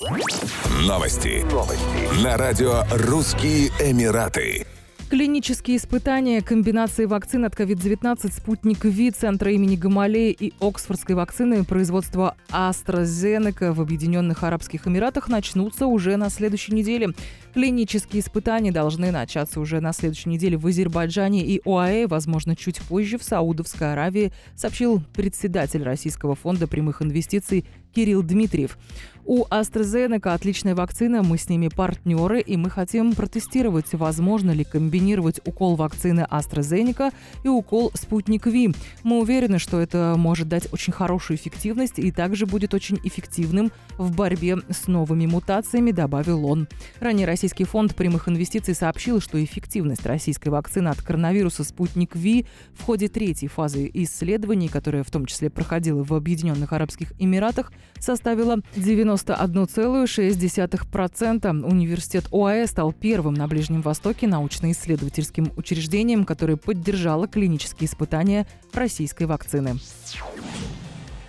Новости. Новости. На радио «Русские Эмираты». Клинические испытания комбинации вакцин от COVID-19 «Спутник Ви» Центра имени Гамалеи и Оксфордской вакцины производства AstraZeneca в Объединенных Арабских Эмиратах начнутся уже на следующей неделе. Клинические испытания должны начаться уже на следующей неделе в Азербайджане и ОАЭ, возможно, чуть позже в Саудовской Аравии, сообщил председатель Российского фонда прямых инвестиций Кирилл Дмитриев. У AstraZeneca отличная вакцина, мы с ними партнеры, и мы хотим протестировать, возможно ли комбинировать укол вакцины AstraZeneca и укол Спутник Ви. Мы уверены, что это может дать очень хорошую эффективность и также будет очень эффективным в борьбе с новыми мутациями, добавил он. Ранее Российский фонд прямых инвестиций сообщил, что эффективность российской вакцины от коронавируса «Спутник Ви» в ходе третьей фазы исследований, которая в том числе проходила в Объединенных Арабских Эмиратах, составила 91,6%. Университет ОАЭ стал первым на Ближнем Востоке научно-исследовательским учреждением, которое поддержало клинические испытания российской вакцины.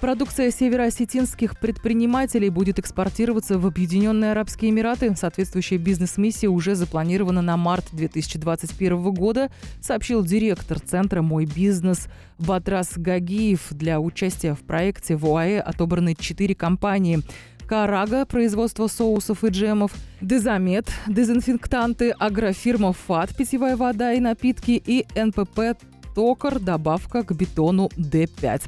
Продукция североосетинских предпринимателей будет экспортироваться в Объединенные Арабские Эмираты. Соответствующая бизнес-миссия уже запланирована на март 2021 года, сообщил директор центра «Мой бизнес» Батрас Гагиев. Для участия в проекте в ОАЭ отобраны четыре компании. Карага, производство соусов и джемов, Дезамет, дезинфектанты, агрофирма ФАТ, питьевая вода и напитки и НПП Токар, добавка к бетону Д5.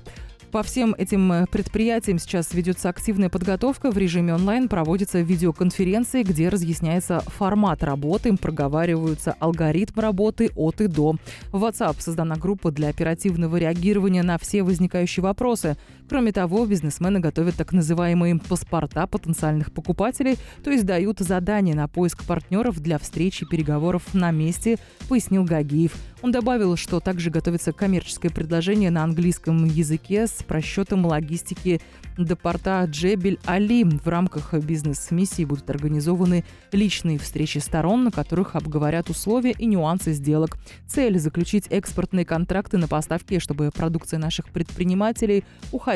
По всем этим э, предприятиям сейчас ведется активная подготовка. В режиме онлайн проводятся видеоконференции, где разъясняется формат работы, проговариваются алгоритм работы от и до. В WhatsApp создана группа для оперативного реагирования на все возникающие вопросы. Кроме того, бизнесмены готовят так называемые паспорта потенциальных покупателей, то есть дают задания на поиск партнеров для встречи переговоров на месте, пояснил Гагиев. Он добавил, что также готовится коммерческое предложение на английском языке с просчетом логистики до порта Джебель-Али. В рамках бизнес-миссии будут организованы личные встречи сторон, на которых обговорят условия и нюансы сделок. Цель – заключить экспортные контракты на поставки, чтобы продукция наших предпринимателей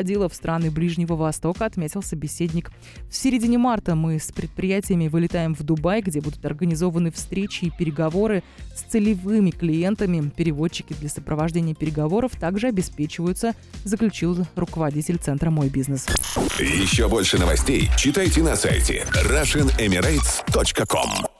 уходила в страны Ближнего Востока, отметил собеседник. В середине марта мы с предприятиями вылетаем в Дубай, где будут организованы встречи и переговоры с целевыми клиентами Переводчики для сопровождения переговоров также обеспечиваются, заключил руководитель центра «Мой бизнес». Еще больше новостей читайте на сайте RussianEmirates.com